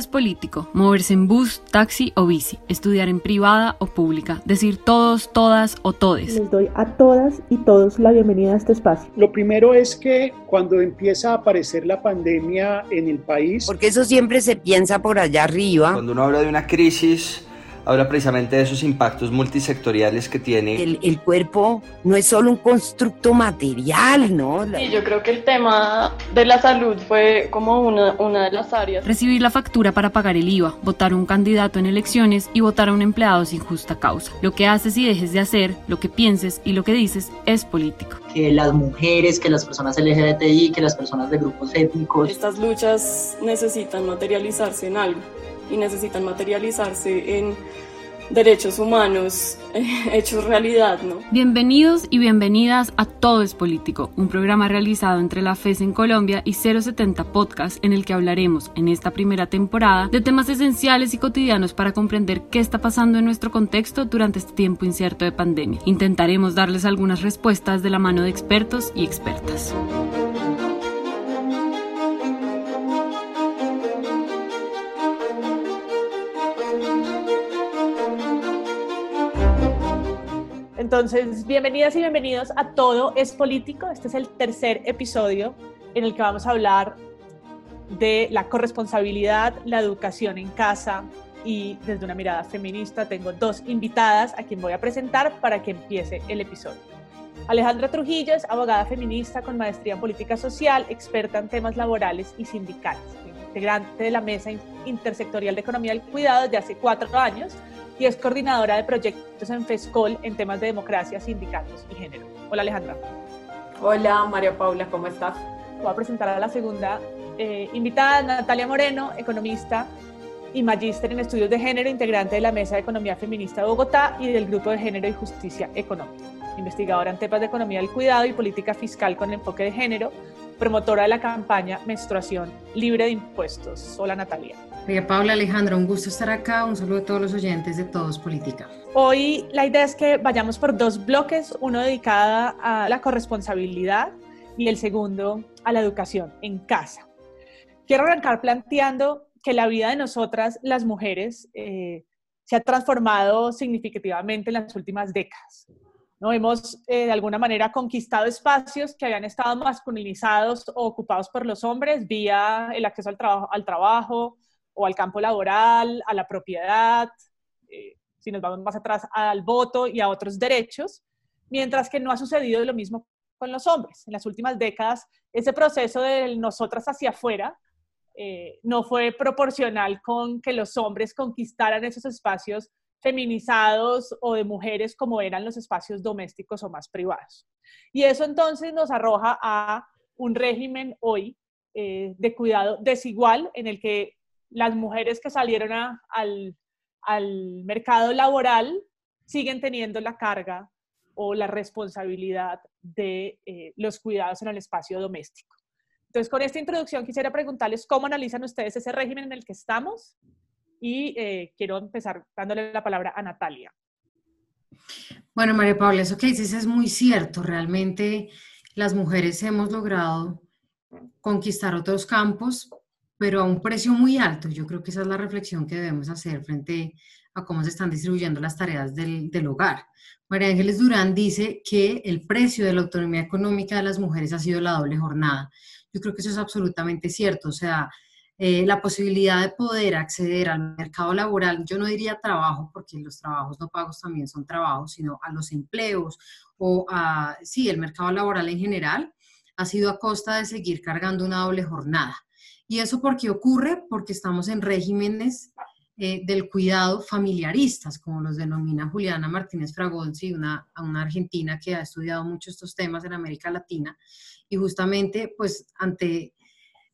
Es político, moverse en bus, taxi o bici, estudiar en privada o pública, decir todos, todas o todes. Les doy a todas y todos la bienvenida a este espacio. Lo primero es que cuando empieza a aparecer la pandemia en el país... Porque eso siempre se piensa por allá arriba. Cuando uno habla de una crisis habla precisamente de esos impactos multisectoriales que tiene. El, el, cuerpo no es solo un constructo material, ¿no? Sí, yo creo que el tema de la salud fue como una, una de las áreas. Recibir la factura para pagar el IVA, votar a un candidato en elecciones y votar a un empleado sin justa causa. Lo que haces y dejes de hacer, lo que pienses y lo que dices es político. Que las mujeres, que las personas LGBTI, que las personas de grupos étnicos. Estas luchas necesitan materializarse en algo y necesitan materializarse en derechos humanos hechos realidad, ¿no? Bienvenidos y bienvenidas a Todo es Político, un programa realizado entre la FES en Colombia y 070 Podcast en el que hablaremos en esta primera temporada de temas esenciales y cotidianos para comprender qué está pasando en nuestro contexto durante este tiempo incierto de pandemia. Intentaremos darles algunas respuestas de la mano de expertos y expertas. Entonces, bienvenidas y bienvenidos a Todo es Político. Este es el tercer episodio en el que vamos a hablar de la corresponsabilidad, la educación en casa y desde una mirada feminista. Tengo dos invitadas a quien voy a presentar para que empiece el episodio. Alejandra Trujillo es abogada feminista con maestría en política social, experta en temas laborales y sindicales, integrante de la Mesa Intersectorial de Economía del Cuidado desde hace cuatro años y es coordinadora de proyectos en FESCOL en temas de democracia, sindicatos y género. Hola Alejandra. Hola María Paula, ¿cómo estás? Voy a presentar a la segunda eh, invitada, Natalia Moreno, economista y magíster en estudios de género, integrante de la Mesa de Economía Feminista de Bogotá y del Grupo de Género y Justicia Económica. Investigadora en temas de economía del cuidado y política fiscal con enfoque de género, promotora de la campaña Menstruación Libre de Impuestos. Hola Natalia. María Paula Alejandra, un gusto estar acá. Un saludo a todos los oyentes de Todos Política. Hoy la idea es que vayamos por dos bloques, uno dedicado a la corresponsabilidad y el segundo a la educación en casa. Quiero arrancar planteando que la vida de nosotras, las mujeres, eh, se ha transformado significativamente en las últimas décadas. ¿no? Hemos eh, de alguna manera conquistado espacios que habían estado masculinizados o ocupados por los hombres vía el acceso al, trabajo, al trabajo o al campo laboral, a la propiedad, eh, si nos vamos más atrás, al voto y a otros derechos, mientras que no ha sucedido lo mismo con los hombres. En las últimas décadas, ese proceso de nosotras hacia afuera eh, no fue proporcional con que los hombres conquistaran esos espacios feminizados o de mujeres como eran los espacios domésticos o más privados. Y eso entonces nos arroja a un régimen hoy eh, de cuidado desigual en el que las mujeres que salieron al, mercado laboral siguen teniendo la carga o la responsabilidad de eh, los cuidados en el espacio doméstico. Entonces, con esta introducción quisiera preguntarles cómo analizan ustedes ese régimen en el que estamos y eh, quiero empezar dándole la palabra a Natalia. Bueno, María Paula, eso que dices es muy cierto. Realmente las mujeres hemos logrado conquistar otros campos, pero a un precio muy alto. Yo creo que esa es la reflexión que debemos hacer frente a cómo se están distribuyendo las tareas del, hogar. María Ángeles Durán dice que el precio de la autonomía económica de las mujeres ha sido la doble jornada. Yo creo que eso es absolutamente cierto. O sea, eh, la posibilidad de poder acceder al mercado laboral, yo no diría trabajo, porque los trabajos no pagos también son trabajos, sino a los empleos o a, sí, el mercado laboral en general, ha sido a costa de seguir cargando una doble jornada. ¿Y eso por qué ocurre? Porque estamos en regímenes eh, del cuidado familiaristas, como los denomina Juliana Martínez Fragonzi, una, una argentina que ha estudiado mucho estos temas en América Latina, y justamente pues ante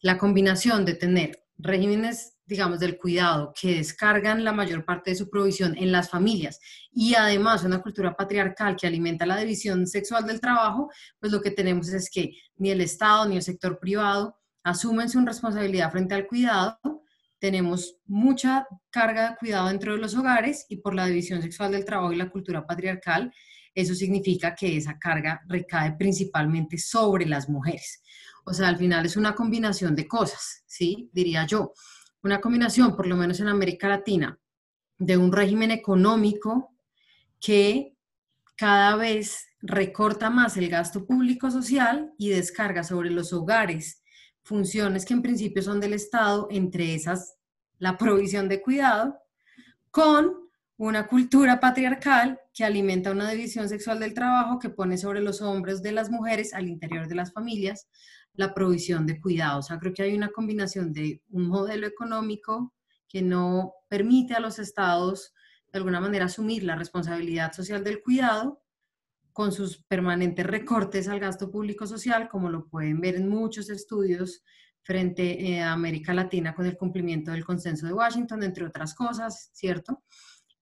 la combinación de tener regímenes, digamos, del cuidado que descargan la mayor parte de su provisión en las familias y además una cultura patriarcal que alimenta la división sexual del trabajo, pues lo que tenemos es que ni el Estado ni el sector privado asumen su responsabilidad frente al cuidado. Tenemos mucha carga de cuidado dentro de los hogares y por la división sexual del trabajo y la cultura patriarcal, eso significa que esa carga recae principalmente sobre las mujeres. O sea, al final es una combinación de cosas, ¿sí? Diría yo. Una combinación, por lo menos en América Latina, de un régimen económico que cada vez recorta más el gasto público social y descarga sobre los hogares funciones que en principio son del Estado, entre esas la provisión de cuidado, con una cultura patriarcal que alimenta una división sexual del trabajo que pone sobre los hombros de las mujeres al interior de las familias la provisión de cuidados. O sea, creo que hay una combinación de un modelo económico que no permite a los estados de alguna manera asumir la responsabilidad social del cuidado con sus permanentes recortes al gasto público social, como lo pueden ver en muchos estudios frente eh, a América Latina con el cumplimiento del consenso de Washington, entre otras cosas, ¿cierto?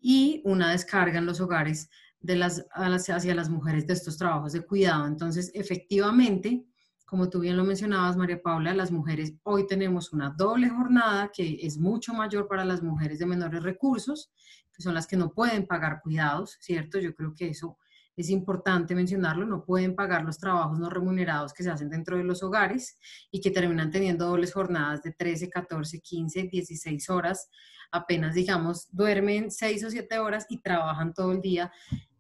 Y una descarga en los hogares de las, hacia las mujeres de estos trabajos de cuidado. Entonces, efectivamente, como tú bien lo mencionabas, María Paula, las mujeres hoy tenemos una doble jornada que es mucho mayor para las mujeres de menores recursos, que son las que no pueden pagar cuidados, ¿cierto? Yo creo que eso es importante mencionarlo, no pueden pagar los trabajos no remunerados que se hacen dentro de los hogares y que terminan teniendo dobles jornadas de 13, 14, 15, 16 horas, apenas digamos duermen 6 o 7 horas y trabajan todo el día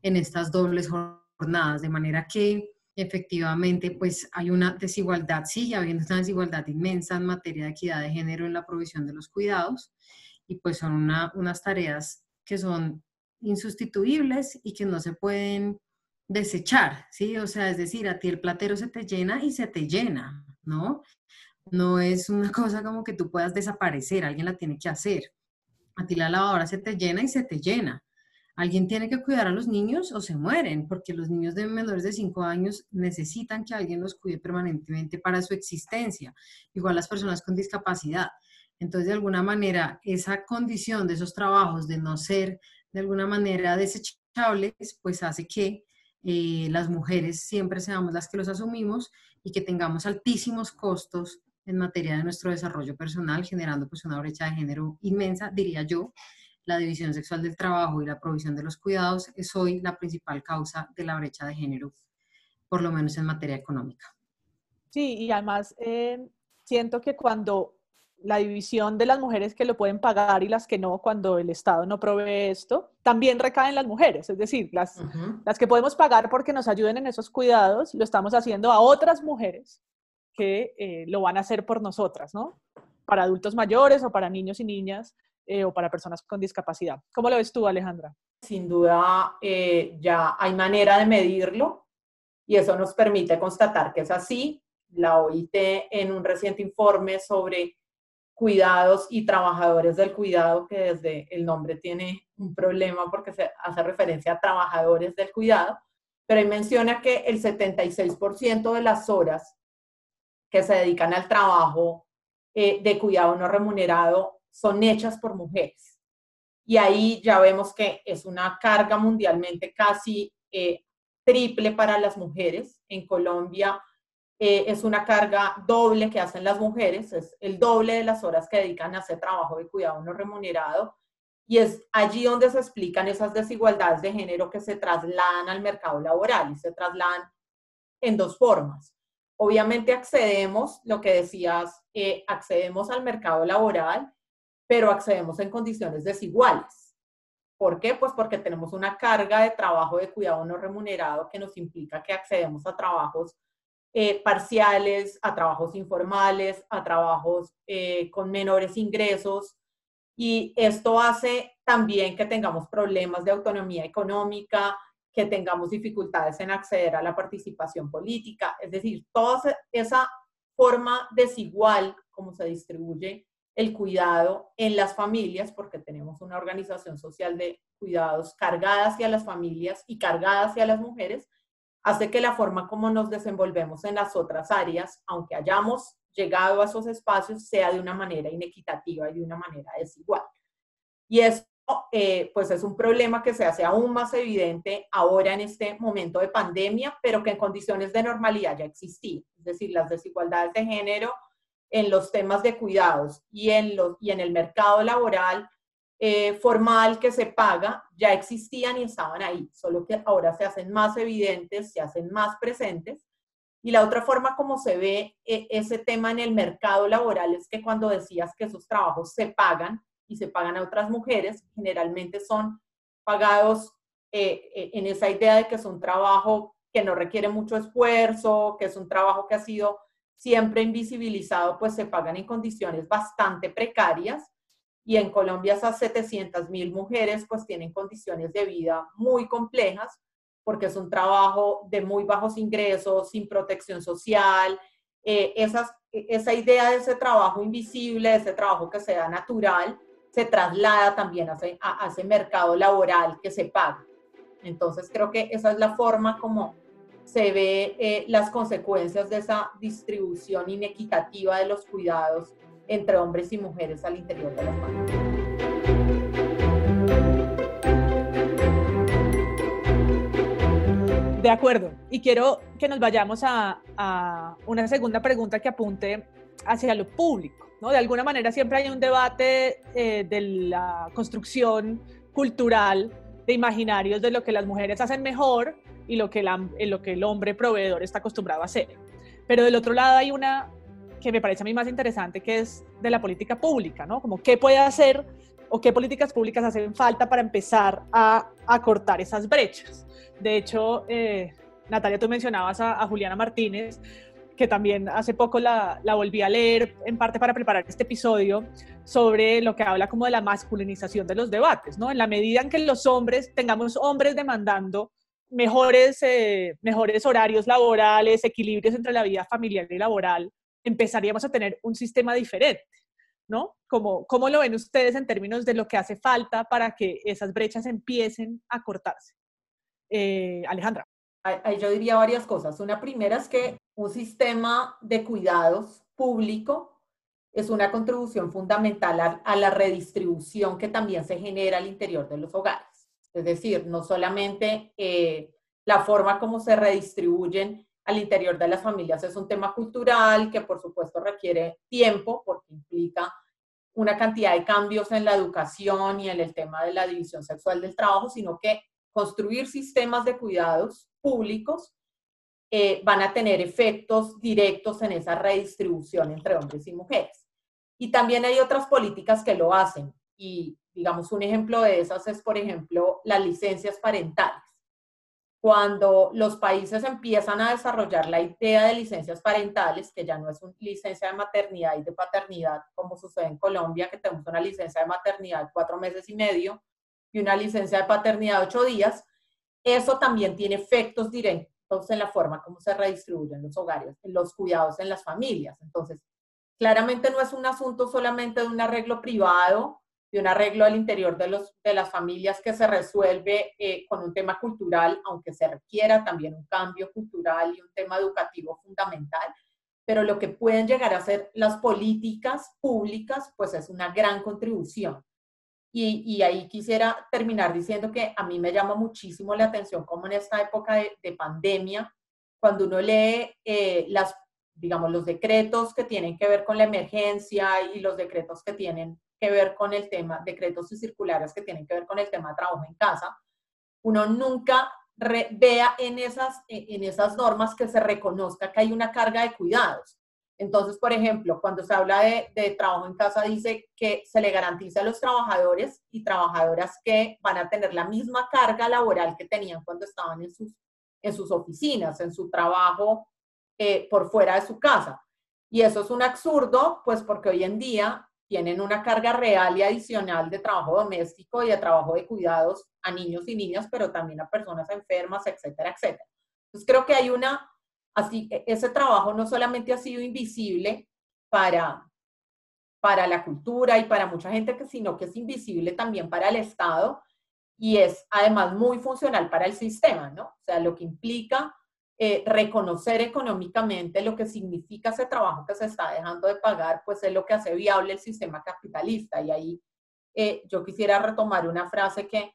en estas dobles jornadas, de manera que efectivamente, pues hay una desigualdad, sigue habiendo una desigualdad inmensa en materia de equidad de género en la provisión de los cuidados y pues son unas tareas que son insustituibles y que no se pueden desechar, ¿sí? O sea, es decir, a ti el platero se te llena y se te llena, ¿no? No es una cosa como que tú puedas desaparecer, alguien la tiene que hacer. A ti la lavadora se te llena y se te llena alguien tiene que cuidar a los niños o se mueren, porque los niños de menores de 5 años necesitan que alguien los cuide permanentemente para su existencia, igual las personas con discapacidad. Entonces, de alguna manera, esa condición de esos trabajos de no ser de alguna manera desechables, pues hace que eh, las mujeres siempre seamos las que los asumimos y que tengamos altísimos costos en materia de nuestro desarrollo personal, generando pues una brecha de género inmensa, diría yo, la división sexual del trabajo y la provisión de los cuidados es hoy la principal causa de la brecha de género, por lo menos en materia económica. Sí, y además eh, siento que cuando la división de las mujeres que lo pueden pagar y las que no, cuando el Estado no provee esto, también recaen las mujeres, es decir, las, las que podemos pagar porque nos ayuden en esos cuidados, lo estamos haciendo a otras mujeres que eh, lo van a hacer por nosotras, ¿no? Para adultos mayores o para niños y niñas eh, o para personas con discapacidad. ¿Cómo lo ves tú, Alejandra? Sin duda, eh, ya hay manera de medirlo y eso nos permite constatar que es así. La OIT en un reciente informe sobre cuidados y trabajadores del cuidado, que desde el nombre tiene un problema porque se hace referencia a trabajadores del cuidado, pero ahí menciona que el 76% de las horas que se dedican al trabajo eh, de cuidado no remunerado son hechas por mujeres. Y ahí ya vemos que es una carga mundialmente casi eh, triple para las mujeres. En Colombia eh, es una carga doble que hacen las mujeres, es el doble de las horas que dedican a hacer trabajo de cuidado no remunerado. Y es allí donde se explican esas desigualdades de género que se trasladan al mercado laboral y se trasladan en dos formas. Obviamente accedemos, lo que decías, eh, accedemos al mercado laboral pero accedemos en condiciones desiguales. ¿Por qué? Pues porque tenemos una carga de trabajo de cuidado no remunerado que nos implica que accedemos a trabajos eh, parciales, a trabajos informales, a trabajos eh, con menores ingresos. Y esto hace también que tengamos problemas de autonomía económica, que tengamos dificultades en acceder a la participación política. Es decir, toda esa forma desigual como se distribuye el cuidado en las familias, porque tenemos una organización social de cuidados cargada hacia las familias y cargada hacia las mujeres, hace que la forma como nos desenvolvemos en las otras áreas, aunque hayamos llegado a esos espacios sea de una manera inequitativa y de una manera desigual. Y eso, eh, pues es un problema que se hace aún más evidente ahora en este momento de pandemia, pero que en condiciones de normalidad ya existía. Es decir, las desigualdades de género en los temas de cuidados y en, los, y en el mercado laboral eh, formal que se paga ya existían y estaban ahí, solo que ahora se hacen más evidentes, se hacen más presentes. Y la otra forma como se ve eh, ese tema en el mercado laboral es que cuando decías que esos trabajos se pagan y se pagan a otras mujeres, generalmente son pagados eh, en esa idea de que es un trabajo que no requiere mucho esfuerzo, que es un trabajo que ha sido siempre invisibilizado, pues se pagan en condiciones bastante precarias y en Colombia esas 700 mil mujeres pues tienen condiciones de vida muy complejas porque es un trabajo de muy bajos ingresos, sin protección social, eh, esas, esa idea de ese trabajo invisible, de ese trabajo que sea natural, se traslada también a ese, a, ese mercado laboral que se paga. Entonces creo que esa es la forma como se ve eh, las consecuencias de esa distribución inequitativa de los cuidados entre hombres y mujeres al interior de la familia. De acuerdo. Y quiero que nos vayamos a, una segunda pregunta que apunte hacia lo público. ¿no? De alguna manera siempre hay un debate eh, de la construcción cultural de imaginarios de lo que las mujeres hacen mejor y lo que, lo que el hombre proveedor está acostumbrado a hacer. Pero del otro lado hay una que me parece a mí más interesante, que es de la política pública, ¿no? Como qué puede hacer o qué políticas públicas hacen falta para empezar a, a cortar esas brechas. De hecho, eh, Natalia, tú mencionabas a, Juliana Martínez, que también hace poco la, la, volví a leer en parte para preparar este episodio sobre lo que habla como de la masculinización de los debates, ¿no? En la medida en que los hombres, tengamos hombres demandando mejores, eh, mejores horarios laborales, equilibrios entre la vida familiar y laboral, empezaríamos a tener un sistema diferente, ¿no? ¿Cómo, ¿Cómo lo ven ustedes en términos de lo que hace falta para que esas brechas empiecen a cortarse? Eh, Alejandra. Yo diría varias cosas. Una primera es que un sistema de cuidados público es una contribución fundamental a, la redistribución que también se genera al interior de los hogares. Es decir, no solamente eh, la forma como se redistribuyen al interior de las familias es un tema cultural que por supuesto requiere tiempo porque implica una cantidad de cambios en la educación y en el tema de la división sexual del trabajo, sino que construir sistemas de cuidados públicos eh, van a tener efectos directos en esa redistribución entre hombres y mujeres. Y también hay otras políticas que lo hacen. Y digamos, un ejemplo de esas es, por ejemplo, las licencias parentales cuando los países empiezan a desarrollar la idea de licencias parentales, que ya no es una licencia de maternidad y de paternidad, como sucede en Colombia, que tenemos una licencia de maternidad cuatro meses y medio y una licencia de paternidad ocho días, eso también tiene efectos directos en la forma como se redistribuyen los hogares, en los cuidados en las familias. Entonces, claramente no es un asunto solamente de un arreglo privado de un arreglo al interior de, los, de las familias que se resuelve eh, con un tema cultural, aunque se requiera también un cambio cultural y un tema educativo fundamental, pero lo que pueden llegar a ser las políticas públicas, pues es una gran contribución. Y, y, ahí quisiera terminar diciendo que a mí me llama muchísimo la atención como en esta época de, de pandemia, cuando uno lee eh, las, digamos, los decretos que tienen que ver con la emergencia y los decretos que tienen que ver con el tema, decretos y circulares que tienen que ver con el tema de trabajo en casa, uno nunca vea en esas, en esas normas que se reconozca que hay una carga de cuidados. Entonces, por ejemplo, cuando se habla de, de, trabajo en casa, dice que se le garantiza a los trabajadores y trabajadoras que van a tener la misma carga laboral que tenían cuando estaban en sus, en sus oficinas, en su trabajo eh, por fuera de su casa. Y eso es un absurdo, pues porque hoy en día tienen una carga real y adicional de trabajo doméstico y de trabajo de cuidados a niños y niñas, pero también a personas enfermas, etcétera, etcétera. Entonces creo que hay una, así, e, ese trabajo no solamente ha sido invisible para, para la cultura y para mucha gente, sino que es invisible también para el Estado y es además muy funcional para el sistema, ¿no? O sea, lo que implica eh, reconocer económicamente lo que significa ese trabajo que se está dejando de pagar, pues es lo que hace viable el sistema capitalista. Y ahí eh, yo quisiera retomar una frase que,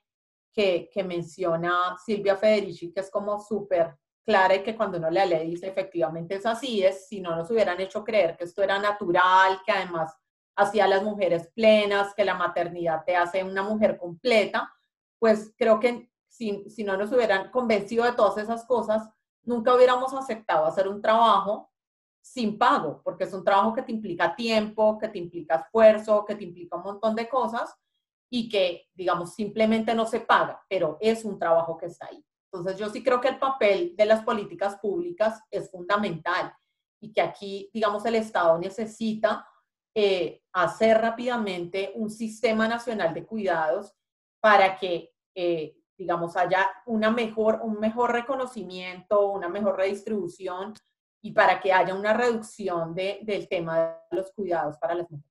que, que menciona Silvia Federici, que es como súper clara y que cuando uno la lee dice efectivamente es así, es si no nos hubieran hecho creer que esto era natural, que además hacía las mujeres plenas, que la maternidad te hace una mujer completa, pues creo que si, si no nos hubieran convencido de todas esas cosas, nunca hubiéramos aceptado hacer un trabajo sin pago, porque es un trabajo que te implica tiempo, que te implica esfuerzo, que te implica un montón de cosas y que, digamos, simplemente no se paga, pero es un trabajo que está ahí. Entonces, yo sí creo que el papel de las políticas públicas es fundamental y que aquí, digamos, el Estado necesita eh, hacer rápidamente un sistema nacional de cuidados para que, eh, digamos, haya una mejor, un mejor reconocimiento, una mejor redistribución y para que haya una reducción de, del tema de los cuidados para las mujeres.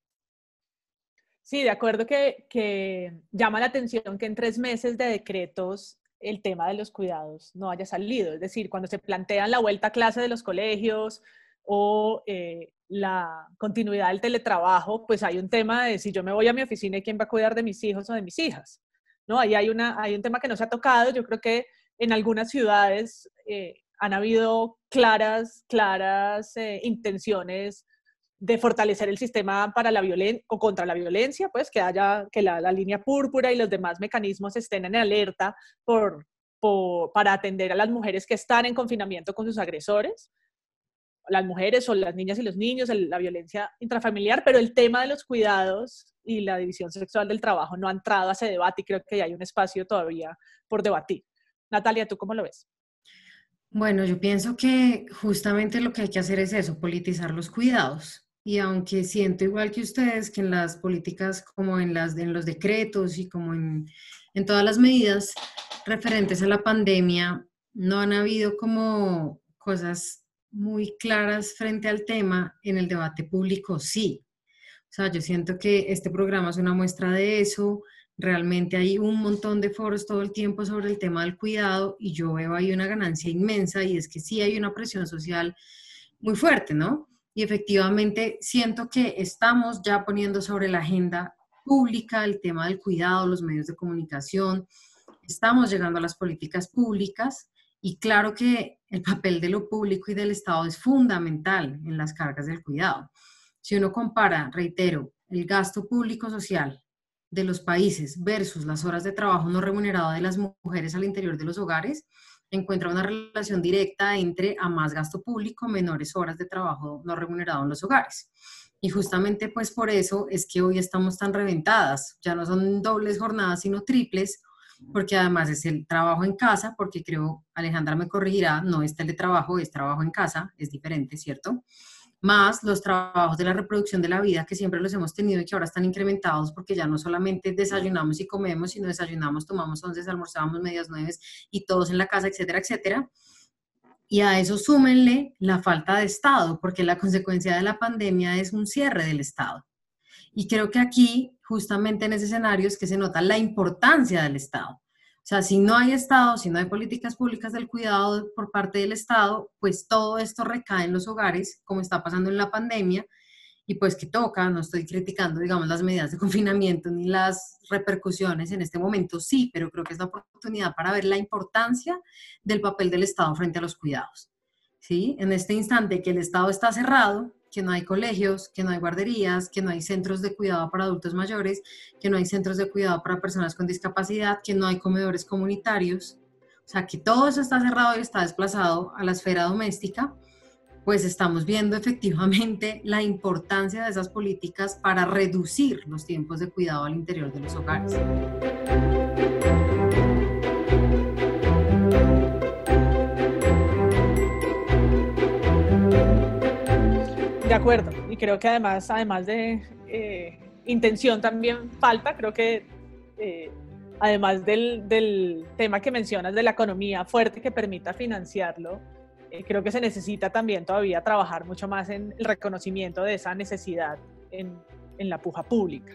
Sí, de acuerdo que, que llama la atención que en tres meses de decretos el tema de los cuidados no haya salido. Es decir, cuando se plantean la vuelta a clase de los colegios o eh, la continuidad del teletrabajo, pues hay un tema de si yo me voy a mi oficina, ¿quién va a cuidar de mis hijos o de mis hijas? ¿No? Ahí hay, una, hay un tema que no se ha tocado. Yo creo que en algunas ciudades eh, han habido claras, claras eh, intenciones de fortalecer el sistema para la violencia o contra la violencia, pues que haya que la, línea púrpura y los demás mecanismos estén en alerta por, para atender a las mujeres que están en confinamiento con sus agresores, las mujeres o las niñas y los niños, la violencia intrafamiliar, pero el tema de los cuidados y la división sexual del trabajo no ha entrado a ese debate y creo que hay un espacio todavía por debatir. Natalia, ¿tú cómo lo ves? Bueno, yo pienso que justamente lo que hay que hacer es eso, politizar los cuidados. Y aunque siento igual que ustedes que en las políticas, como en, las, en los decretos y como en, en todas las medidas referentes a la pandemia, no han habido como cosas muy claras frente al tema, en el debate público sí. O sea, yo siento que este programa es una muestra de eso. Realmente hay un montón de foros todo el tiempo sobre el tema del cuidado y yo veo ahí una ganancia inmensa y es que sí hay una presión social muy fuerte, ¿no? y efectivamente siento que estamos ya poniendo sobre la agenda pública el tema del cuidado, los medios de comunicación, estamos llegando a las políticas públicas y claro que el papel de lo público y del Estado es fundamental en las cargas del cuidado. Si uno compara, reitero, el gasto público social de los países versus las horas de trabajo no remunerado de las mujeres al interior de los hogares, encuentra una relación directa entre a más gasto público, menores horas de trabajo no remunerado en los hogares. Y justamente pues por eso es que hoy estamos tan reventadas. Ya no son dobles jornadas, sino triples, porque además es el trabajo en casa, porque creo, Alejandra me corregirá, no es teletrabajo, es trabajo en casa, es diferente, ¿cierto? más los trabajos de la reproducción de la vida que siempre los hemos tenido y que ahora están incrementados porque ya no solamente desayunamos y comemos, sino desayunamos, tomamos once, almorzamos medias nueve y todos en la casa, etcétera, etcétera. Y a eso súmenle la falta de Estado, porque la consecuencia de la pandemia es un cierre del Estado. Y creo que aquí, justamente en ese escenario, es que se nota la importancia del Estado. O sea, si no hay Estado, si no hay políticas públicas del cuidado por parte del Estado, pues todo esto recae en los hogares, como está pasando en la pandemia, y pues que toca, no estoy criticando, digamos, las medidas de confinamiento ni las repercusiones en este momento, sí, pero creo que es la oportunidad para ver la importancia del papel del Estado frente a los cuidados. ¿Sí? En este instante que el Estado está cerrado, que no hay colegios, que no hay guarderías, que no hay centros de cuidado para adultos mayores, que no hay centros de cuidado para personas con discapacidad, que no hay comedores comunitarios. O sea, que todo eso está cerrado y está desplazado a la esfera doméstica, pues estamos viendo efectivamente la importancia de esas políticas para reducir los tiempos de cuidado al interior de los hogares. Acuerdo, y creo que además, además de eh, intención también falta, creo que eh, además del, tema que mencionas de la economía fuerte que permita financiarlo, eh, creo que se necesita también todavía trabajar mucho más en el reconocimiento de esa necesidad en, la puja pública.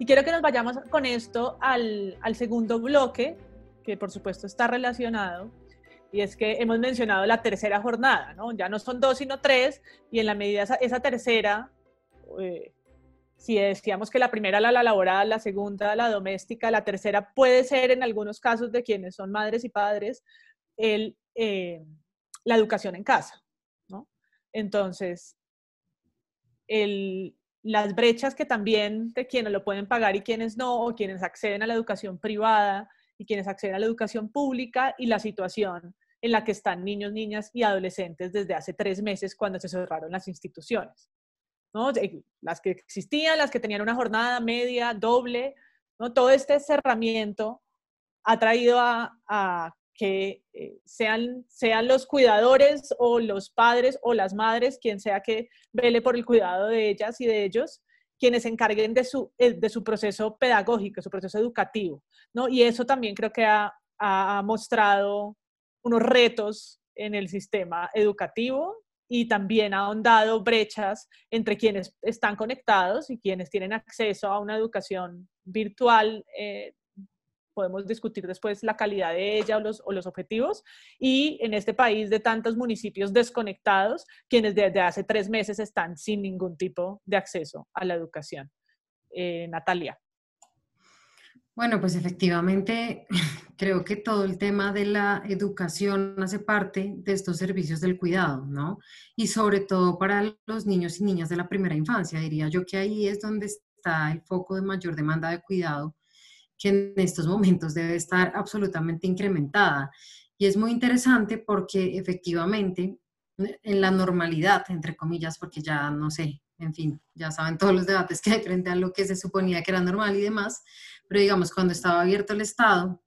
Y quiero que nos vayamos con esto al, al segundo bloque, que por supuesto está relacionado, y es que hemos mencionado la tercera jornada, ¿no? Ya no son dos, sino tres, y en la medida esa, esa tercera, eh, si decíamos que la primera la, la laboral, la segunda la doméstica, la tercera puede ser en algunos casos de quienes son madres y padres, el, eh, la educación en casa, ¿no? Entonces, el, las brechas que también de quienes lo pueden pagar y quienes no, o quienes acceden a la educación privada y quienes acceden a la educación pública y la situación en la que están niños, niñas y adolescentes desde hace tres meses cuando se cerraron las instituciones. ¿no? Las que existían, las que tenían una jornada media, doble, ¿no? todo este cerramiento ha traído a, que eh, sean, sean los cuidadores o los padres o las madres, quien sea que vele por el cuidado de ellas y de ellos, quienes se encarguen de su, eh, de su proceso pedagógico, su proceso educativo. ¿no? Y eso también creo que ha, ha mostrado unos retos en el sistema educativo y también ha ahondado brechas entre quienes están conectados y quienes tienen acceso a una educación virtual. Eh, podemos discutir después la calidad de ella o los, o los, objetivos. Y en este país de tantos municipios desconectados, quienes desde hace tres meses están sin ningún tipo de acceso a la educación. Eh, Natalia. Bueno, pues efectivamente creo que todo el tema de la educación hace parte de estos servicios del cuidado, ¿no? Y sobre todo para los niños y niñas de la primera infancia, diría yo que ahí es donde está el foco de mayor demanda de cuidado, que en estos momentos debe estar absolutamente incrementada. Y es muy interesante porque efectivamente en la normalidad, entre comillas, porque ya no sé, en fin, ya saben todos los debates que hay frente a lo que se suponía que era normal y demás, pero digamos, cuando estaba abierto el Estado,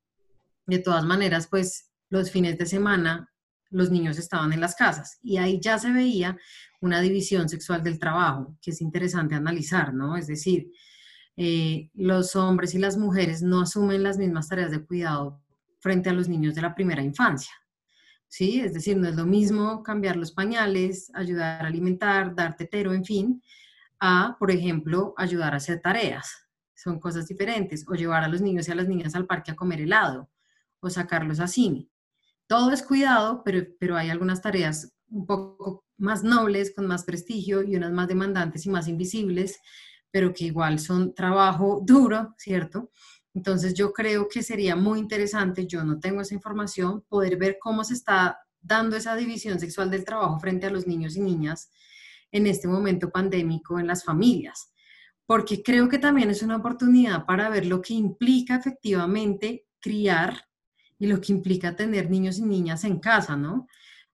de todas maneras, pues los fines de semana los niños estaban en las casas y ahí ya se veía una división sexual del trabajo, que es interesante analizar, ¿no? Es decir, eh, los hombres y las mujeres no asumen las mismas tareas de cuidado frente a los niños de la primera infancia. ¿Sí? Es decir, no es lo mismo cambiar los pañales, ayudar a alimentar, dar tetero, en fin, a, por ejemplo, ayudar a hacer tareas son cosas diferentes, o llevar a los niños y a las niñas al parque a comer helado, o sacarlos a cine. Todo es cuidado, pero, pero hay algunas tareas un poco más nobles, con más prestigio, y unas más demandantes y más invisibles, pero que igual son trabajo duro, ¿cierto? Entonces yo creo que sería muy interesante, yo no tengo esa información, poder ver cómo se está dando esa división sexual del trabajo frente a los niños y niñas en este momento pandémico en las familias porque creo que también es una oportunidad para ver lo que implica efectivamente criar y lo que implica tener niños y niñas en casa, ¿no?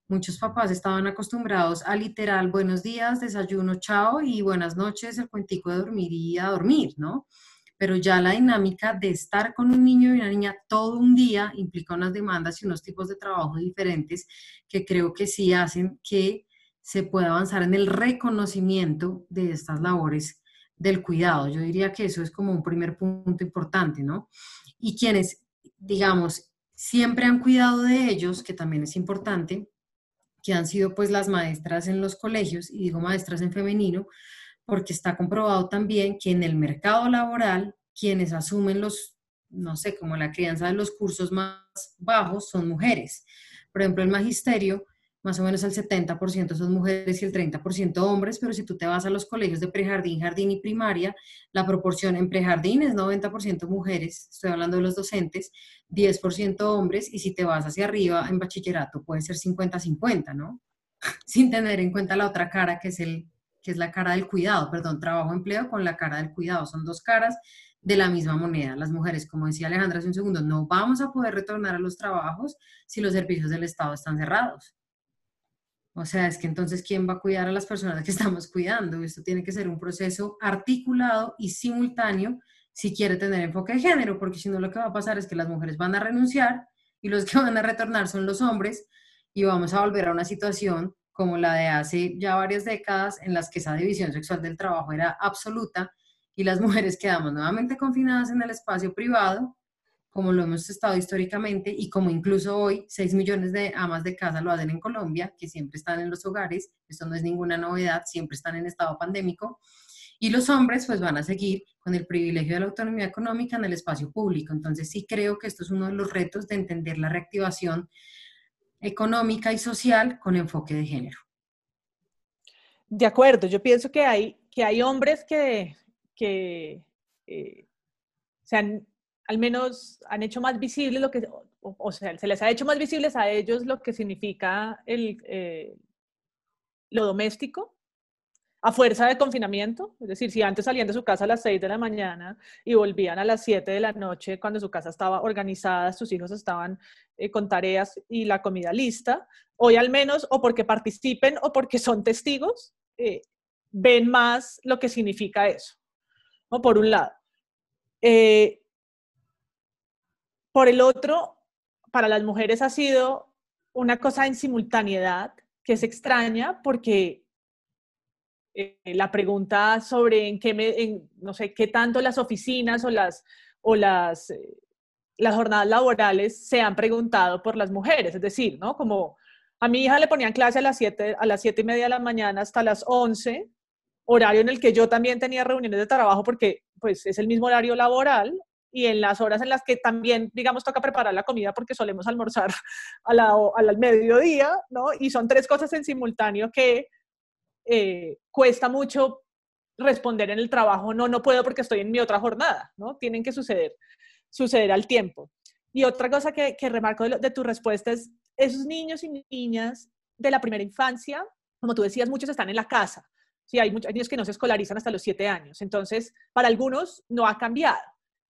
Muchos papás estaban acostumbrados a literal buenos días, desayuno, chao y buenas noches, el cuentico de dormir y a dormir, ¿no? Pero ya la dinámica de estar con un niño y una niña todo un día implica unas demandas y unos tipos de trabajo diferentes que creo que sí hacen que se pueda avanzar en el reconocimiento de estas labores del cuidado. Yo diría que eso es como un primer punto importante, ¿no? Y quienes, digamos, siempre han cuidado de ellos, que también es importante, que han sido pues las maestras en los colegios, y digo maestras en femenino, porque está comprobado también que en el mercado laboral, quienes asumen los, no sé, como la crianza de los cursos más bajos son mujeres. Por ejemplo, el magisterio más o menos el 70% son mujeres y el 30% hombres, pero si tú te vas a los colegios de prejardín, jardín y primaria, la proporción en prejardín es 90% mujeres, estoy hablando de los docentes, 10% hombres, y si te vas hacia arriba en bachillerato puede ser 50-50, ¿no? Sin tener en cuenta la otra cara que es, el, que es la cara del cuidado, perdón, trabajo-empleo con la cara del cuidado, son dos caras de la misma moneda. Las mujeres, como decía Alejandra hace un segundo, no vamos a poder retornar a los trabajos si los servicios del Estado están cerrados. O sea, es que entonces, ¿quién va a cuidar a las personas que estamos cuidando? Esto tiene que ser un proceso articulado y simultáneo si quiere tener enfoque de género, porque si no lo que va a pasar es que las mujeres van a renunciar y los que van a retornar son los hombres y vamos a volver a una situación como la de hace ya varias décadas en las que esa división sexual del trabajo era absoluta y las mujeres quedamos nuevamente confinadas en el espacio privado como lo hemos estado históricamente y como incluso hoy 6 millones de amas de casa lo hacen en Colombia, que siempre están en los hogares, esto no es ninguna novedad, siempre están en estado pandémico, y los hombres pues van a seguir con el privilegio de la autonomía económica en el espacio público. Entonces sí creo que esto es uno de los retos de entender la reactivación económica y social con enfoque de género. De acuerdo, yo pienso que hay, que hay hombres que, que eh, se han, al menos han hecho más visible lo que, o, sea, se les ha hecho más visibles a ellos lo que significa el, eh, lo doméstico a fuerza de confinamiento, es decir, si antes salían de su casa a las 6 de la mañana y volvían a las 7 de la noche cuando su casa estaba organizada, sus hijos estaban eh, con tareas y la comida lista, hoy al menos o porque participen o porque son testigos, eh, ven más lo que significa eso, ¿no? por un lado. Por el otro, para las mujeres ha sido una cosa en simultaneidad que es extraña porque eh, la pregunta sobre en qué, me, no sé, qué tanto las oficinas o las, o las, eh, las jornadas laborales se han preguntado por las mujeres. Es decir, ¿no? Como a mi hija le ponían clase a las 7, a las siete y media de la mañana hasta las 11, horario en el que yo también tenía reuniones de trabajo porque pues es el mismo horario laboral y en las horas en las que también, digamos, toca preparar la comida porque solemos almorzar a la, al mediodía, ¿no? Y son tres cosas en simultáneo que eh, cuesta mucho responder en el trabajo, no, no puedo porque estoy en mi otra jornada, ¿no? Tienen que suceder, suceder al tiempo. Y otra cosa que, que remarco de, tu respuesta es, esos niños y niñas de la primera infancia, como tú decías, muchos están en la casa. Sí, hay muchos niños que no se escolarizan hasta los siete años. Entonces, para algunos no ha cambiado.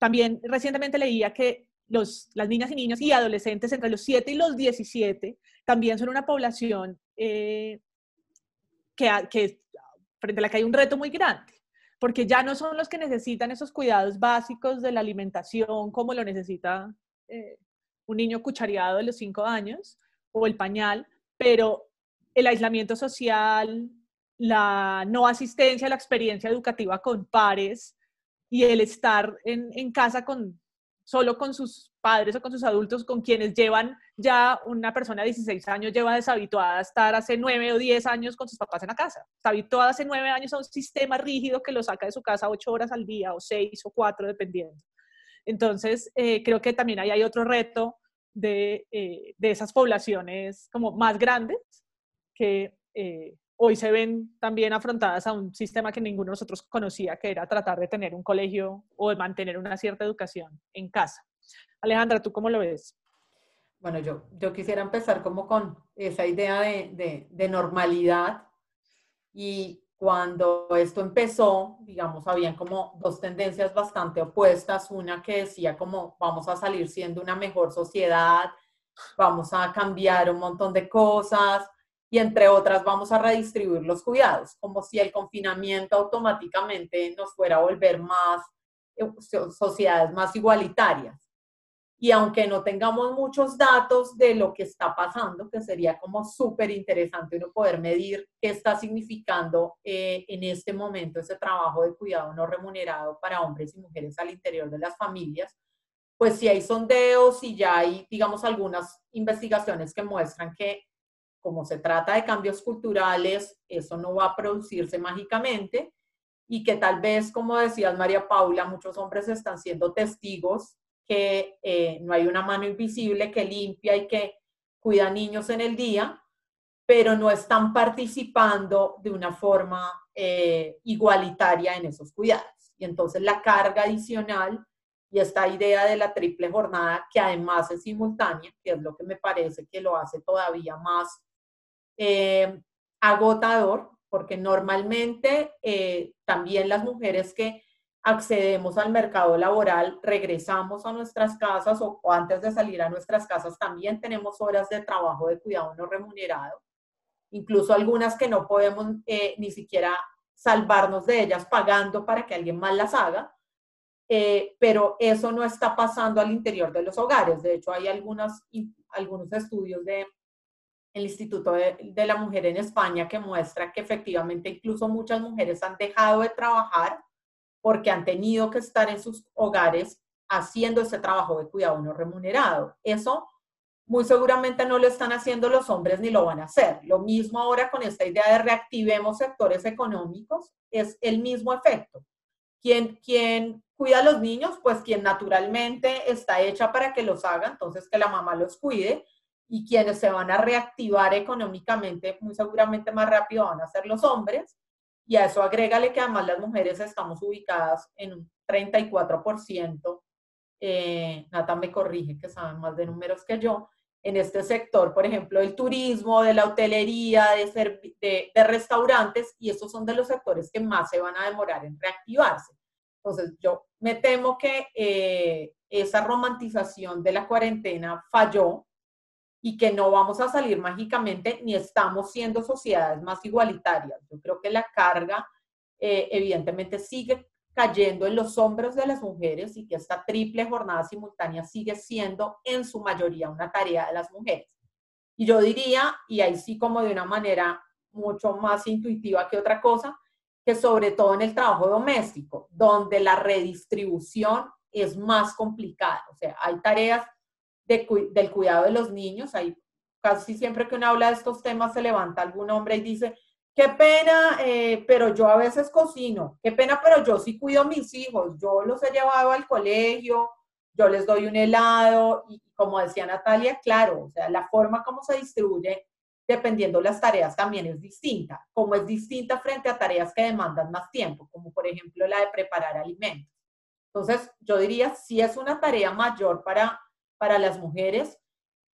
También recientemente leía que los, las niñas y niños y adolescentes entre los 7 y los 17 también son una población eh, que, frente a la que hay un reto muy grande, porque ya no son los que necesitan esos cuidados básicos de la alimentación como lo necesita eh, un niño cuchareado de los cinco años o el pañal, pero el aislamiento social, la no asistencia la experiencia educativa con pares y el estar en, en casa con, solo con sus padres o con sus adultos, con quienes llevan ya una persona de 16 años, lleva deshabituada a estar hace 9 o 10 años con sus papás en la casa. Está habituada hace 9 años a un sistema rígido que lo saca de su casa 8 horas al día o 6 o 4, dependiendo. Entonces, eh, creo que también ahí hay otro reto de, eh, de esas poblaciones como más grandes que eh, hoy se ven también afrontadas a un sistema que ninguno de nosotros conocía, que era tratar de tener un colegio o de mantener una cierta educación en casa. Alejandra, ¿tú cómo lo ves? Bueno, yo, yo quisiera empezar como con esa idea de, de, normalidad y cuando esto empezó, digamos, habían como dos tendencias bastante opuestas. Una que decía como vamos a salir siendo una mejor sociedad, vamos a cambiar un montón de cosas, y entre otras vamos a redistribuir los cuidados, como si el confinamiento automáticamente nos fuera a volver más eh, sociedades más igualitarias. Y aunque no tengamos muchos datos de lo que está pasando, que sería como súper interesante uno poder medir qué está significando eh, en este momento ese trabajo de cuidado no remunerado para hombres y mujeres al interior de las familias, pues si hay sondeos y ya hay, digamos, algunas investigaciones que muestran que como se trata de cambios culturales, eso no va a producirse mágicamente y que tal vez, como decías María Paula, muchos hombres están siendo testigos que eh, no hay una mano invisible que limpia y que cuida niños en el día, pero no están participando de una forma eh, igualitaria en esos cuidados. Y entonces la carga adicional y esta idea de la triple jornada, que además es simultánea, que es lo que me parece que lo hace todavía más eh, agotador, porque normalmente eh, también las mujeres que accedemos al mercado laboral, regresamos a nuestras casas o, antes de salir a nuestras casas también tenemos horas de trabajo de cuidado no remunerado, incluso algunas que no podemos eh, ni siquiera salvarnos de ellas pagando para que alguien más las haga, pero eso no está pasando al interior de los hogares. De hecho, hay algunos estudios de el Instituto de, la Mujer en España que muestra que efectivamente incluso muchas mujeres han dejado de trabajar porque han tenido que estar en sus hogares haciendo ese trabajo de cuidado no remunerado. Eso muy seguramente no lo están haciendo los hombres ni lo van a hacer. Lo mismo ahora con esta idea de reactivemos sectores económicos, es el mismo efecto. Quien, quien cuida a los niños, pues quien naturalmente está hecha para que los haga, entonces que la mamá los cuide, y quienes se van a reactivar económicamente muy seguramente más rápido van a ser los hombres. Y a eso agrégale que además las mujeres estamos ubicadas en un 34%. Eh, Nata me corrige que saben más de números que yo. En este sector, por ejemplo, del turismo, de la hotelería, de, de, de restaurantes, y estos son de los sectores que más se van a demorar en reactivarse. Entonces, yo me temo que eh, esa romantización de la cuarentena falló y que no vamos a salir mágicamente ni estamos siendo sociedades más igualitarias. Yo creo que la carga eh, evidentemente sigue cayendo en los hombros de las mujeres y que esta triple jornada simultánea sigue siendo en su mayoría una tarea de las mujeres. Y yo diría, y ahí sí como de una manera mucho más intuitiva que otra cosa, que sobre todo en el trabajo doméstico, donde la redistribución es más complicada. O sea, hay tareas del cuidado de los niños. Hay, casi siempre que uno habla de estos temas se levanta algún hombre y dice, qué pena, eh, pero yo a veces cocino, qué pena, pero yo sí cuido a mis hijos, yo los he llevado al colegio, yo les doy un helado y como decía Natalia, claro, o sea, la forma como se distribuye dependiendo las tareas también es distinta, como es distinta frente a tareas que demandan más tiempo, como por ejemplo la de preparar alimentos. Entonces, yo diría, si es una tarea mayor para para las mujeres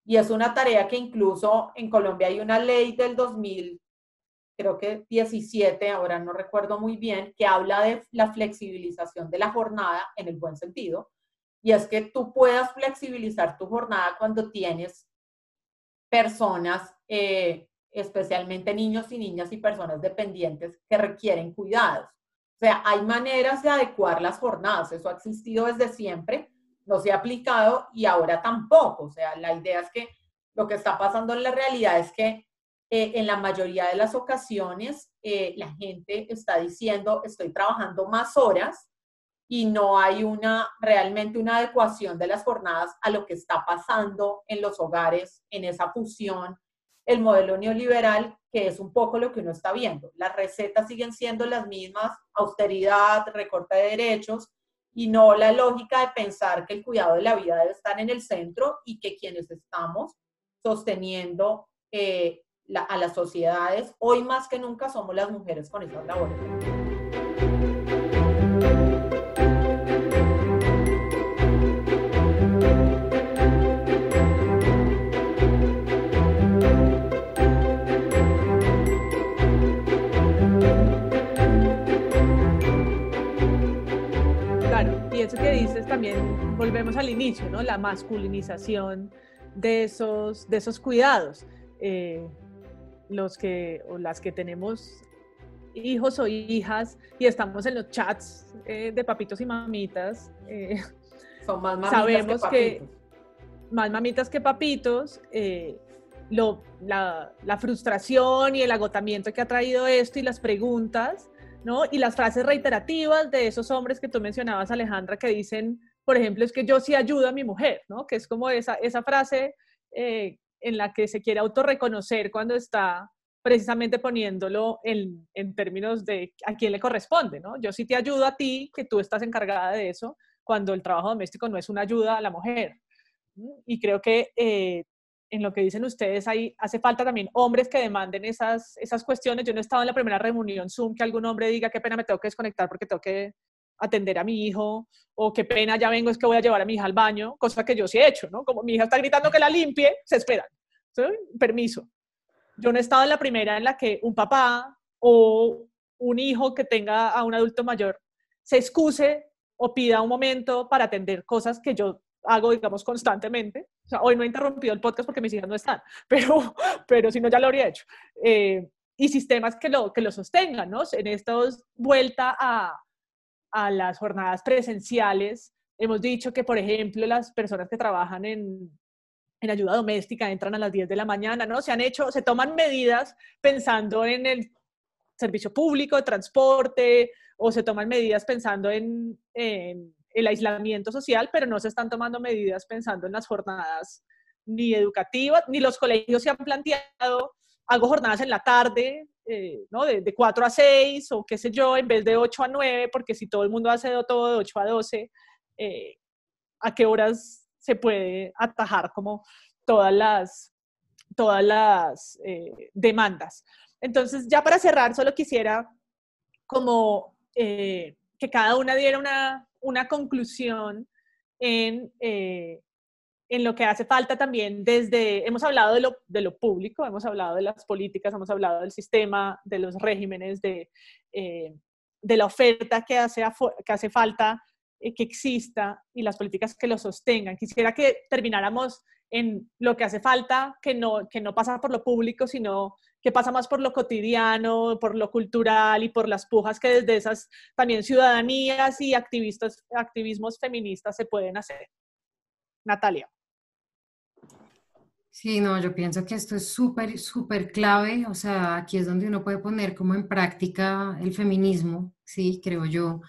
y es una tarea que incluso en Colombia hay una ley del 2000, creo que 17, ahora no recuerdo muy bien, que habla de la flexibilización de la jornada en el buen sentido. Y es que tú puedas flexibilizar tu jornada cuando tienes personas, eh, especialmente niños y niñas y personas dependientes que requieren cuidados. O sea, hay maneras de adecuar las jornadas, eso ha existido desde siempre, no se ha aplicado y ahora tampoco. O sea, la idea es que lo que está pasando en la realidad es que eh, en la mayoría de las ocasiones eh, la gente está diciendo estoy trabajando más horas y no hay una realmente una adecuación de las jornadas a lo que está pasando en los hogares, en esa fusión, el modelo neoliberal, que es un poco lo que uno está viendo. Las recetas siguen siendo las mismas, austeridad, recorte de derechos, y no la lógica de pensar que el cuidado de la vida debe estar en el centro y que quienes estamos sosteniendo eh, a las sociedades, hoy más que nunca somos las mujeres con estas labores. Que dices también, volvemos al inicio, ¿no? La masculinización de esos, de esos cuidados. Eh, los que, o las que tenemos hijos o hijas y estamos en los chats eh, de papitos y mamitas, eh, Son más mamitas sabemos que, más mamitas que papitos, lo, la, la, frustración y el agotamiento que ha traído esto y las preguntas ¿no? Y las frases reiterativas de esos hombres que tú mencionabas, Alejandra, que dicen, por ejemplo, es que yo sí ayudo a mi mujer, ¿no? Que es como esa, esa frase eh, en la que se quiere autorreconocer cuando está precisamente poniéndolo en, en, términos de a quién le corresponde, ¿no? Yo sí te ayudo a ti, que tú estás encargada de eso, cuando el trabajo doméstico no es una ayuda a la mujer. Y creo que eh, en lo que dicen ustedes, ahí hace falta también hombres que demanden esas, esas cuestiones. Yo no he estado en la primera reunión Zoom que algún hombre diga qué pena me tengo que desconectar porque tengo que atender a mi hijo, o qué pena ya vengo es que voy a llevar a mi hija al baño, cosa que yo sí he hecho, ¿no? Como mi hija está gritando que la limpie, se esperan. Permiso. Yo no he estado en la primera en la que un papá o un hijo que tenga a un adulto mayor se excuse o pida un momento para atender cosas que yo hago, digamos, constantemente. O sea, hoy no he interrumpido el podcast porque mis hijas no están, pero, pero si no, ya lo habría hecho. Eh, y sistemas que lo, que lo sostengan, ¿no? En estos vuelta a, a las jornadas presenciales, hemos dicho que, por ejemplo, las personas que trabajan en, en ayuda doméstica entran a las 10 de la mañana, ¿no? Se han hecho, se toman medidas pensando en el servicio público transporte o se toman medidas pensando en, en el aislamiento social, pero no se están tomando medidas pensando en las jornadas ni educativas, ni los colegios se han planteado, hago jornadas en la tarde, eh, ¿no? De, de, 4 a 6 o qué sé yo, en vez de 8 a 9, porque si todo el mundo hace todo de 8 a 12, eh, ¿a qué horas se puede atajar como todas las, todas las eh, demandas. Entonces, ya para cerrar, solo quisiera como eh, que cada una diera una, una conclusión en, eh, en lo que hace falta también desde, hemos hablado de lo, de lo, público, hemos hablado de las políticas, hemos hablado del sistema, de los regímenes, de, de la oferta que hace, que hace falta que exista y las políticas que lo sostengan. Quisiera que termináramos en lo que hace falta, que no, que no pasa por lo público, sino que pasa más por lo cotidiano, por lo cultural y por las pujas que desde esas también ciudadanías y activistas, activismos feministas se pueden hacer. Natalia. Sí, no, yo pienso que esto es súper, súper clave, o sea, aquí es donde uno puede poner como en práctica el feminismo, sí, creo yo,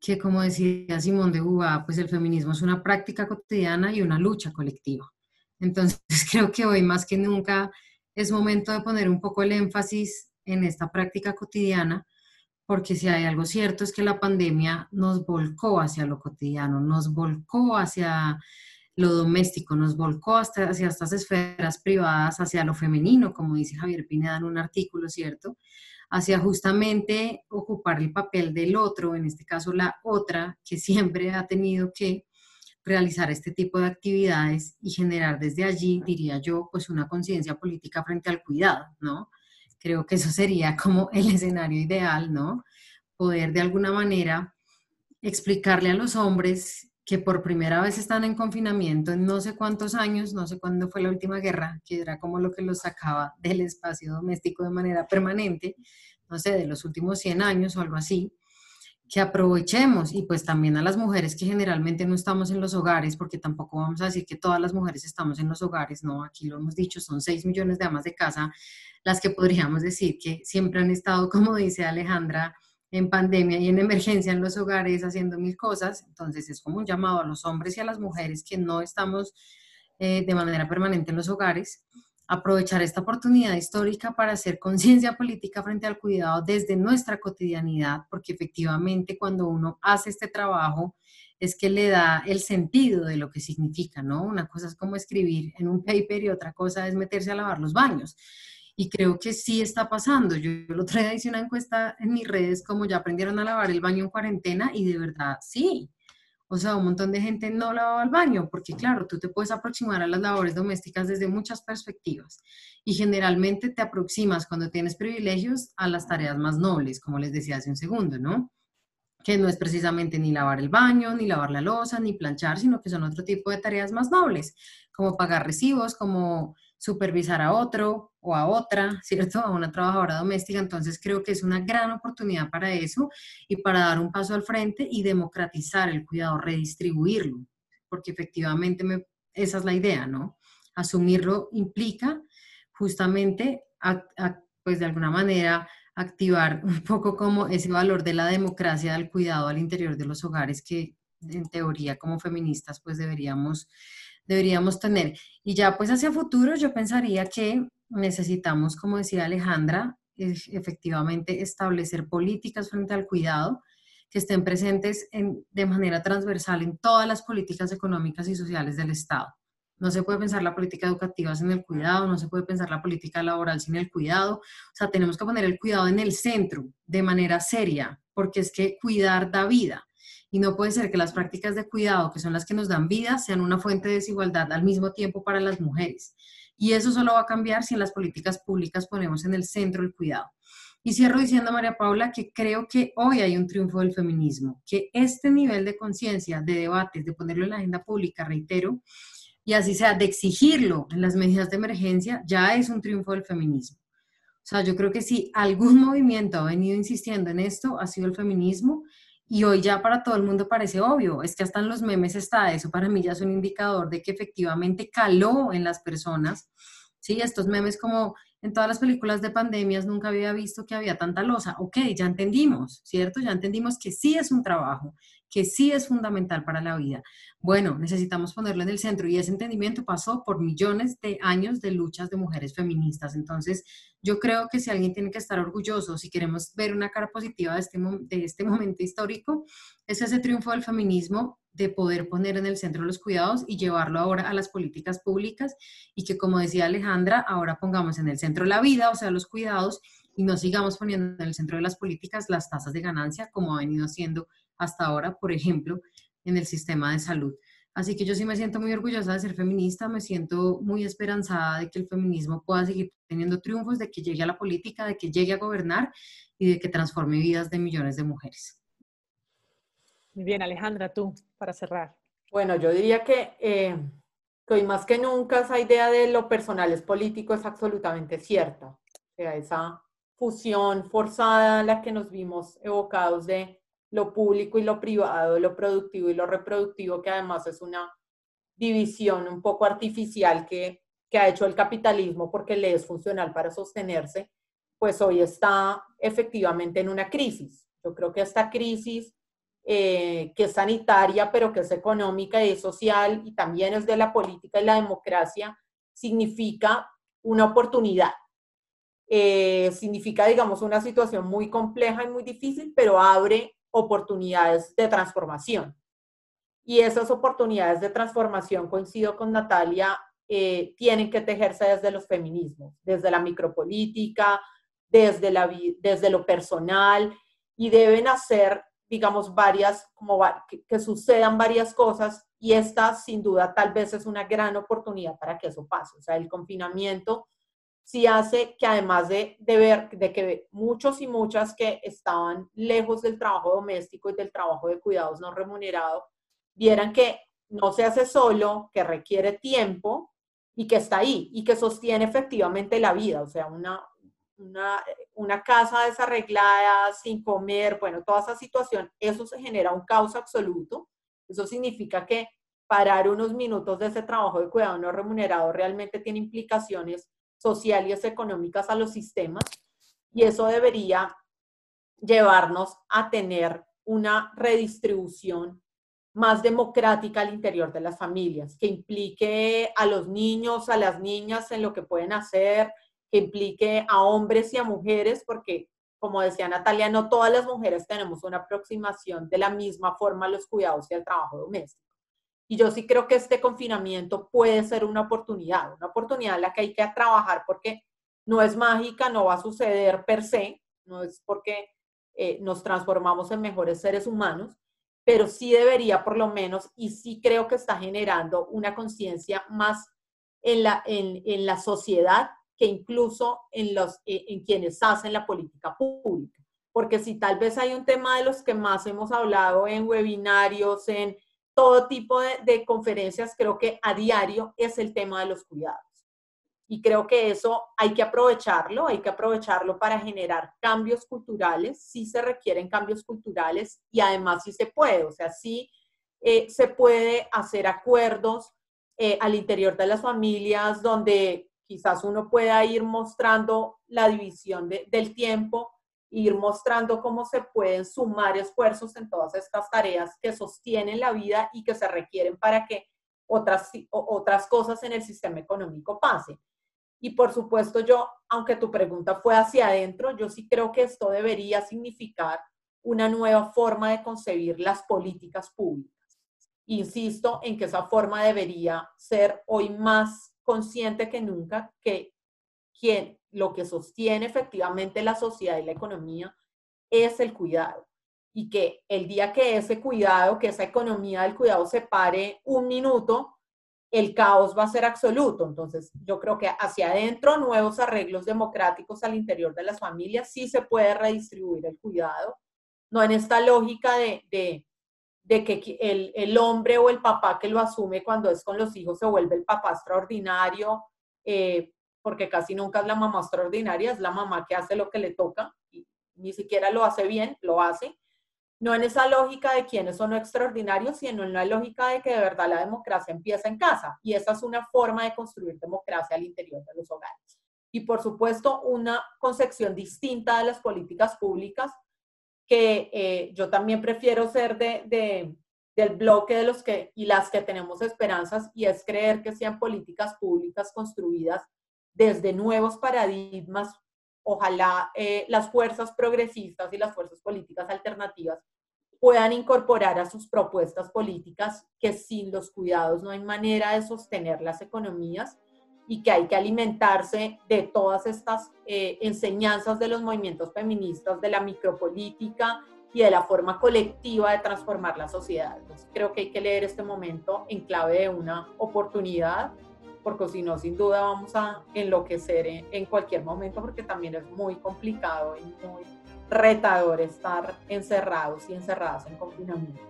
que como decía Simón de Uva, pues el feminismo es una práctica cotidiana y una lucha colectiva. Entonces creo que hoy más que nunca es momento de poner un poco el énfasis en esta práctica cotidiana, porque si hay algo cierto es que la pandemia nos volcó hacia lo cotidiano, nos volcó hacia lo doméstico, nos volcó hasta, hacia estas esferas privadas, hacia lo femenino, como dice Javier Pineda en un artículo, ¿cierto? Hacia justamente ocupar el papel del otro, en este caso la otra, que siempre ha tenido que realizar este tipo de actividades y generar desde allí, diría yo, pues una conciencia política frente al cuidado, ¿no? Creo que eso sería como el escenario ideal, ¿no? Poder de alguna manera explicarle a los hombres que por primera vez están en confinamiento en no sé cuántos años, no sé cuándo fue la última guerra, que era como lo que los sacaba del espacio doméstico de manera permanente, no sé, de los últimos 100 años o algo así, que aprovechemos y pues también a las mujeres que generalmente no estamos en los hogares, porque tampoco vamos a decir que todas las mujeres estamos en los hogares, no, aquí lo hemos dicho, son 6 millones de amas de casa las que podríamos decir que siempre han estado, como dice Alejandra, en pandemia y en emergencia en los hogares haciendo mil cosas. Entonces es como un llamado a los hombres y a las mujeres que no estamos eh, de manera permanente en los hogares, aprovechar esta oportunidad histórica para hacer conciencia política frente al cuidado desde nuestra cotidianidad, porque efectivamente cuando uno hace este trabajo es que le da el sentido de lo que significa, ¿no? Una cosa es como escribir en un paper y otra cosa es meterse a lavar los baños. Y creo que sí está pasando. Yo el otro día hice una encuesta en mis redes como ya aprendieron a lavar el baño en cuarentena y de verdad sí. O sea, un montón de gente no lavaba el baño porque claro, tú te puedes aproximar a las labores domésticas desde muchas perspectivas y generalmente te aproximas cuando tienes privilegios a las tareas más nobles, como les decía hace un segundo, ¿no? que no es precisamente ni lavar el baño, ni lavar la losa, ni planchar, sino que son otro tipo de tareas más nobles, como pagar recibos, como supervisar a otro o a otra, ¿cierto? A una trabajadora doméstica. Entonces creo que es una gran oportunidad para eso y para dar un paso al frente y democratizar el cuidado, redistribuirlo, porque efectivamente esa es la idea, ¿no? Asumirlo implica justamente, pues de alguna manera, activar un poco como ese valor de la democracia del cuidado al interior de los hogares que en teoría como feministas pues deberíamos deberíamos tener. Y ya pues hacia futuro yo pensaría que necesitamos, como decía Alejandra, efectivamente establecer políticas frente al cuidado que estén presentes en, de manera transversal en todas las políticas económicas y sociales del Estado. No se puede pensar la política educativa sin el cuidado, no se puede pensar la política laboral sin el cuidado. O sea, tenemos que poner el cuidado en el centro de manera seria, porque es que cuidar da vida. Y no puede ser que las prácticas de cuidado, que son las que nos dan vida, sean una fuente de desigualdad al mismo tiempo para las mujeres. Y eso solo va a cambiar si en las políticas públicas ponemos en el centro el cuidado. Y cierro diciendo, María Paula, que creo que hoy hay un triunfo del feminismo, que este nivel de conciencia, de debates, de ponerlo en la agenda pública, reitero, y así sea, de exigirlo en las medidas de emergencia, ya es un triunfo del feminismo. O sea, yo creo que si algún movimiento ha venido insistiendo en esto, ha sido el feminismo y hoy ya para todo el mundo parece obvio, es que hasta en los memes está, eso para mí ya es un indicador de que efectivamente caló en las personas, ¿sí? Estos memes como en todas las películas de pandemias nunca había visto que había tanta losa, ok, ya entendimos, ¿cierto? Ya entendimos que sí es un trabajo, que sí es fundamental para la vida. Bueno, necesitamos ponerlo en el centro y ese entendimiento pasó por millones de años de luchas de mujeres feministas. Entonces, yo creo que si alguien tiene que estar orgulloso, si queremos ver una cara positiva de este, de este momento histórico, es ese triunfo del feminismo de poder poner en el centro los cuidados y llevarlo ahora a las políticas públicas y que, como decía Alejandra, ahora pongamos en el centro la vida, o sea, los cuidados, y no sigamos poniendo en el centro de las políticas las tasas de ganancia, como ha venido siendo hasta ahora, por ejemplo, en el sistema de salud. Así que yo sí me siento muy orgullosa de ser feminista, me siento muy esperanzada de que el feminismo pueda seguir teniendo triunfos, de que llegue a la política, de que llegue a gobernar y de que transforme vidas de millones de mujeres. Muy bien, Alejandra, tú, para cerrar. Bueno, yo diría que, eh, hoy más que nunca esa idea de lo personal es político es absolutamente cierta. O sea, esa fusión forzada en la que nos vimos evocados de lo público y lo privado, lo productivo y lo reproductivo, que además es una división un poco artificial que, que ha hecho el capitalismo porque le es funcional para sostenerse, pues hoy está efectivamente en una crisis. Yo creo que esta crisis eh, que es sanitaria, pero que es económica y social y también es de la política y la democracia, significa una oportunidad. Eh, significa, digamos, una situación muy compleja y muy difícil, pero abre oportunidades de transformación. Y esas oportunidades de transformación, coincido con Natalia, eh, tienen que tejerse desde los feminismos, desde la micropolítica, desde, la, desde lo personal, y deben hacer digamos, varias, como que, sucedan varias cosas y esta sin duda tal vez es una gran oportunidad para que eso pase. O sea, el confinamiento sí hace que además de, de ver, de que muchos y muchas que estaban lejos del trabajo doméstico y del trabajo de cuidados no remunerado, vieran que no se hace solo, que requiere tiempo y que está ahí y que sostiene efectivamente la vida. O sea, una, una, una, casa desarreglada, sin comer, bueno, toda esa situación, eso se genera un caos absoluto. Eso significa que parar unos minutos de ese trabajo de cuidado no remunerado realmente tiene implicaciones sociales y económicas a los sistemas y eso debería llevarnos a tener una redistribución más democrática al interior de las familias, que implique a los niños, a las niñas en lo que pueden hacer, que implique a hombres y a mujeres, porque como decía Natalia, no todas las mujeres tenemos una aproximación de la misma forma a los cuidados y al trabajo doméstico. Y yo sí creo que este confinamiento puede ser una oportunidad, una oportunidad en la que hay que trabajar porque no es mágica, no va a suceder per se, no es porque eh, nos transformamos en mejores seres humanos, pero sí debería por lo menos, y sí creo que está generando una conciencia más en la, en, en la sociedad que incluso en, los, eh, en quienes hacen la política pública. Porque si tal vez hay un tema de los que más hemos hablado en webinarios, en todo tipo de, conferencias, creo que a diario es el tema de los cuidados. Y creo que eso hay que aprovecharlo, hay que aprovecharlo para generar cambios culturales, si se requieren cambios culturales y además si se puede, o sea, sí eh, se puede hacer acuerdos eh, al interior de las familias donde quizás uno pueda ir mostrando la división del tiempo, ir mostrando cómo se pueden sumar esfuerzos en todas estas tareas que sostienen la vida y que se requieren para que otras, otras cosas en el sistema económico pasen. Y por supuesto yo, aunque tu pregunta fue hacia adentro, yo sí creo que esto debería significar una nueva forma de concebir las políticas públicas. Insisto en que esa forma debería ser hoy más consciente que nunca que quien, lo que sostiene efectivamente la sociedad y la economía es el cuidado. Y que el día que ese cuidado, que esa economía del cuidado se pare un minuto, el caos va a ser absoluto. Entonces, yo creo que hacia adentro, nuevos arreglos democráticos al interior de las familias, sí se puede redistribuir el cuidado, no en esta lógica de, de que el, el, hombre o el papá que lo asume cuando es con los hijos se vuelve el papá extraordinario, eh, porque casi nunca es la mamá extraordinaria, es la mamá que hace lo que le toca y ni siquiera lo hace bien, lo hace. No en esa lógica de quiénes son extraordinarios, sino en la lógica de que de verdad la democracia empieza en casa. Y esa es una forma de construir democracia al interior de los hogares. Y por supuesto, una concepción distinta de las políticas públicas que eh, yo también prefiero ser de, del bloque de los que y las que tenemos esperanzas y es creer que sean políticas públicas construidas desde nuevos paradigmas. Ojalá eh, las fuerzas progresistas y las fuerzas políticas alternativas puedan incorporar a sus propuestas políticas que sin los cuidados no hay manera de sostener las economías y que hay que alimentarse de todas estas eh, enseñanzas de los movimientos feministas, de la micropolítica y de la forma colectiva de transformar la sociedad. creo que hay que leer este momento en clave de una oportunidad, porque si no, sin duda vamos a enloquecer en, cualquier momento, porque también es muy complicado y muy retador estar encerrados y encerradas en confinamiento.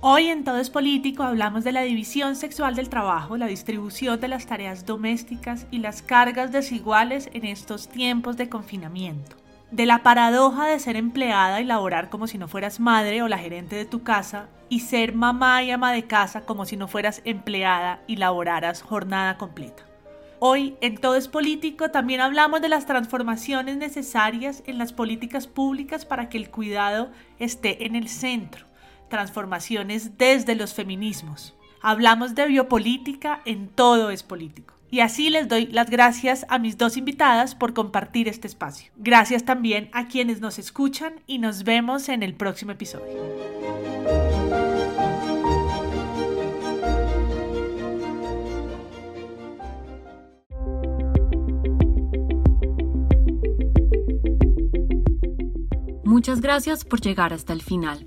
Hoy en Todo es Político hablamos de la división sexual del trabajo, la distribución de las tareas domésticas y las cargas desiguales en estos tiempos de confinamiento. De la paradoja de ser empleada y laborar como si no fueras madre o la gerente de tu casa y ser mamá y ama de casa como si no fueras empleada y laboraras jornada completa. Hoy en Todo es Político también hablamos de las transformaciones necesarias en las políticas públicas para que el cuidado esté en el centro transformaciones desde los feminismos. Hablamos de biopolítica en todo es político. Y así les doy las gracias a mis dos invitadas por compartir este espacio. Gracias también a quienes nos escuchan y nos vemos en el próximo episodio. Muchas gracias por llegar hasta el final.